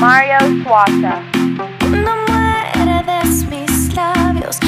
Mario labios,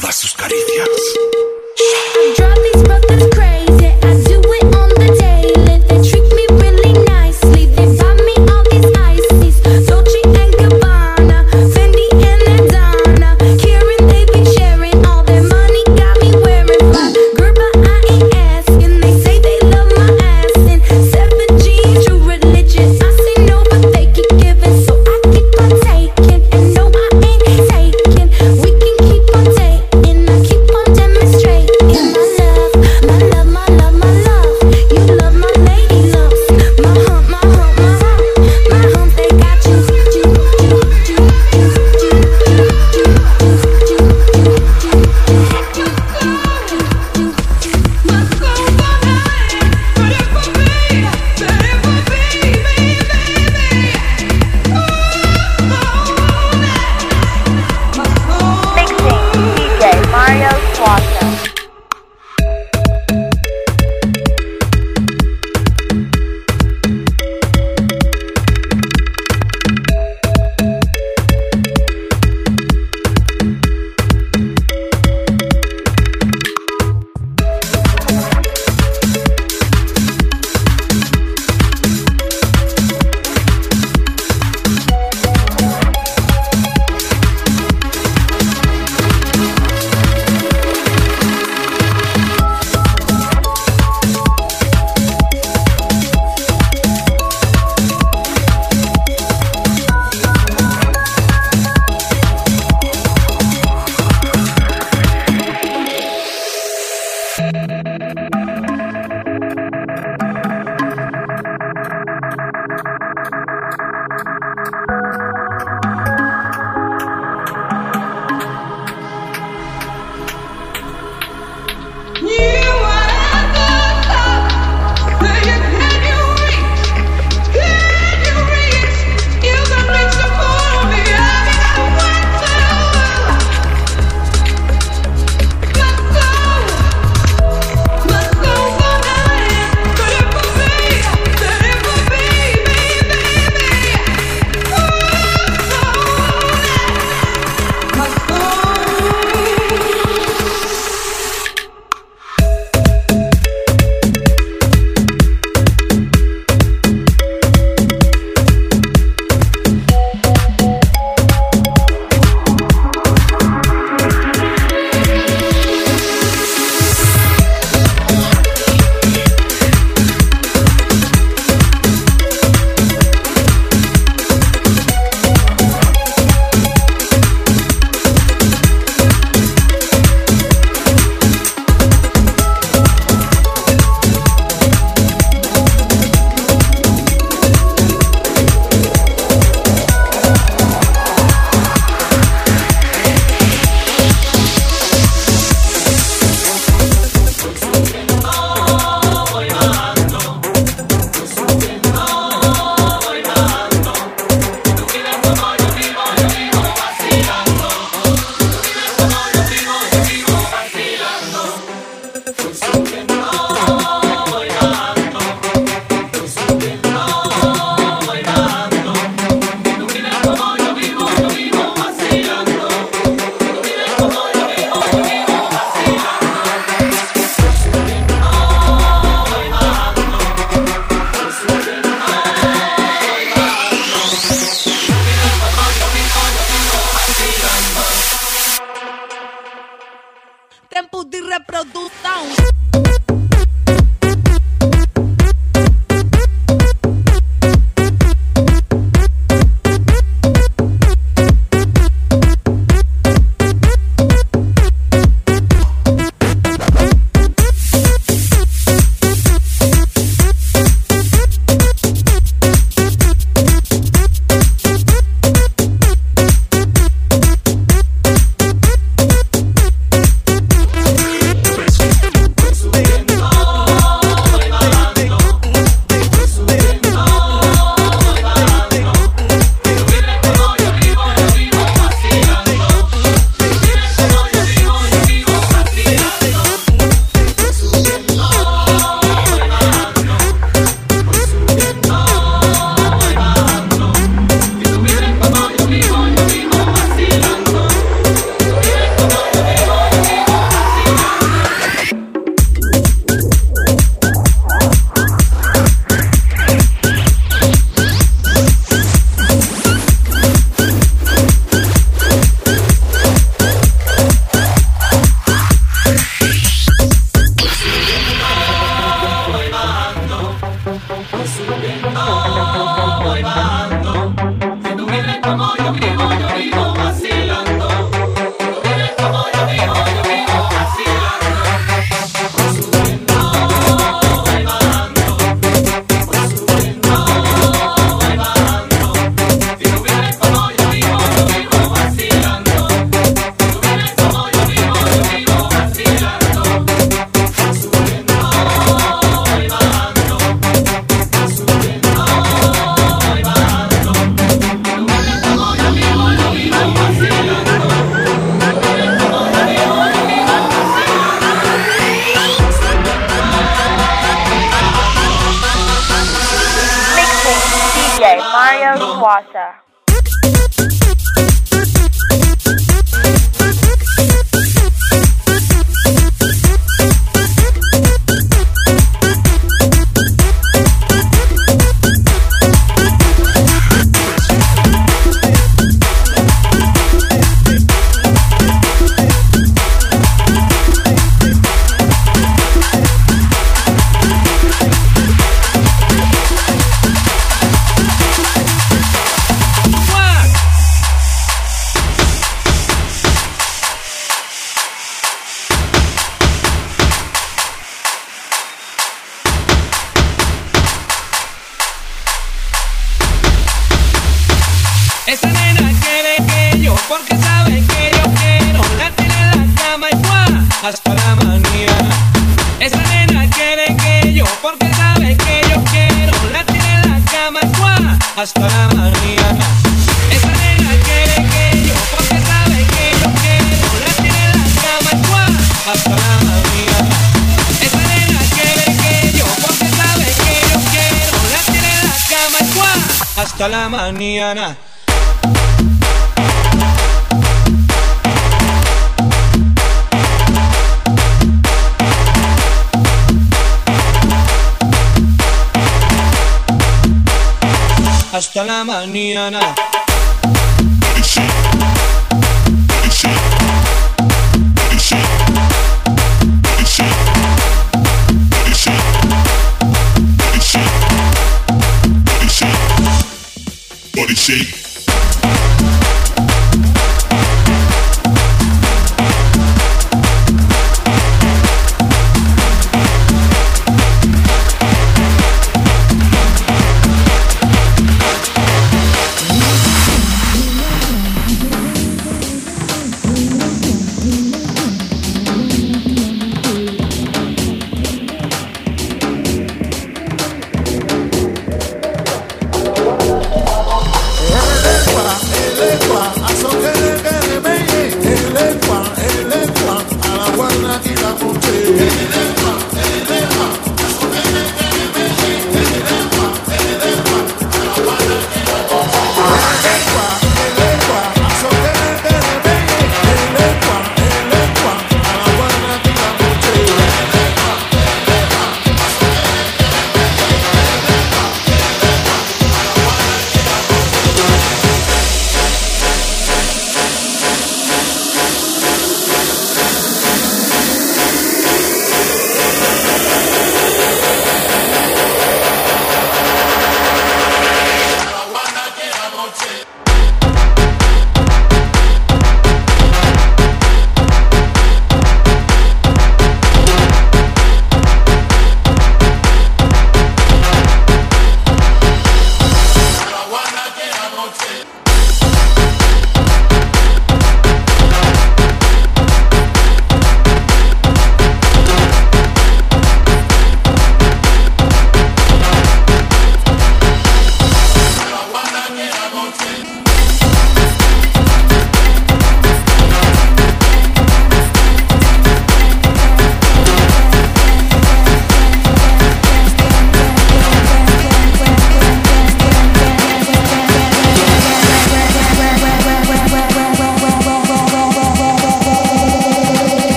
todas sus caricias.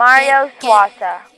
Mario Suaza.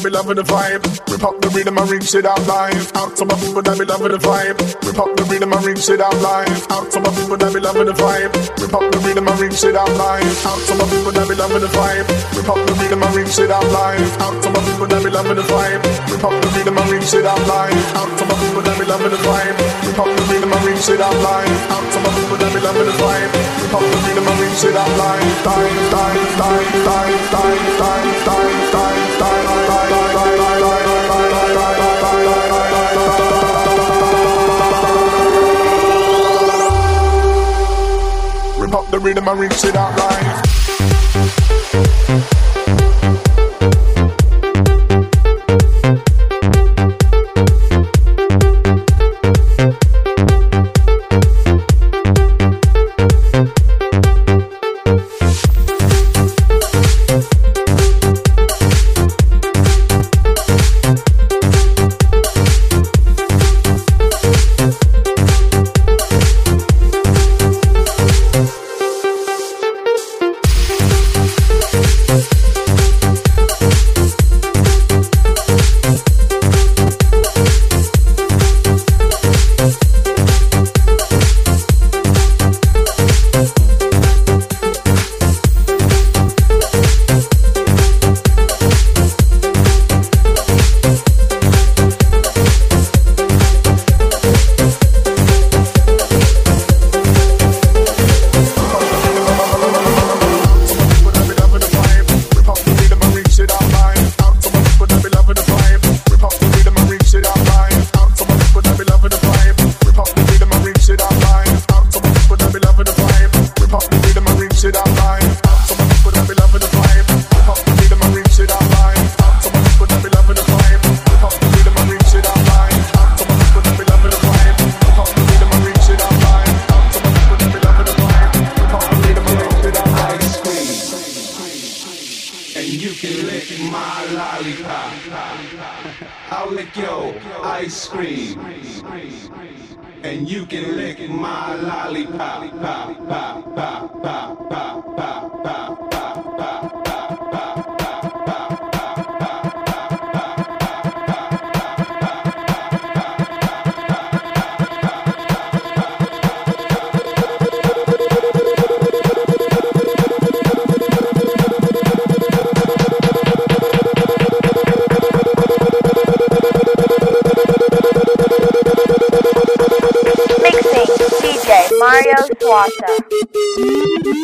That be loving the vibe. Rip up the rhythm and reach it out live. Out to my people that be loving the vibe. Rip up the rhythm and reach it out live. Out to my people that be loving the vibe. Rip up the rhythm and reach it out live. Out to my people that be loving the vibe. Rip up the rhythm and reach it out live. Out to my people that be loving the vibe. Rip up the rhythm and reach it out live. Out to my people that be loving the vibe. Rip up the rhythm and reach it out live. Out to my people that be loving the vibe. Rip up the rhythm and reach it out live. Die, die, die, die, die, die, die, die. Rip up the rhythm and reach it rhythm live. I'll lick your ice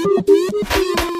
Thank you.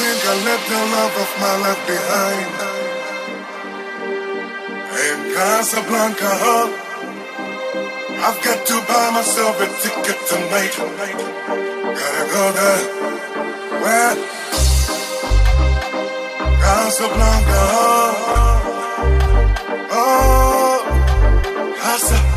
Think I left the love of my life behind. In Casablanca, I've got to buy myself a ticket tonight. Gotta go there. Where? Casablanca. Oh, Casa.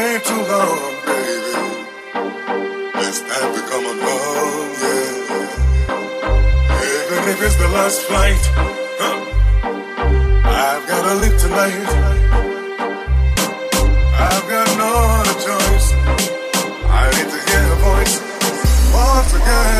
way too long, baby. Let's to come along, yeah. Even if it's the last flight, huh? I've gotta leave tonight. I've got no other choice. I need to hear a voice once again.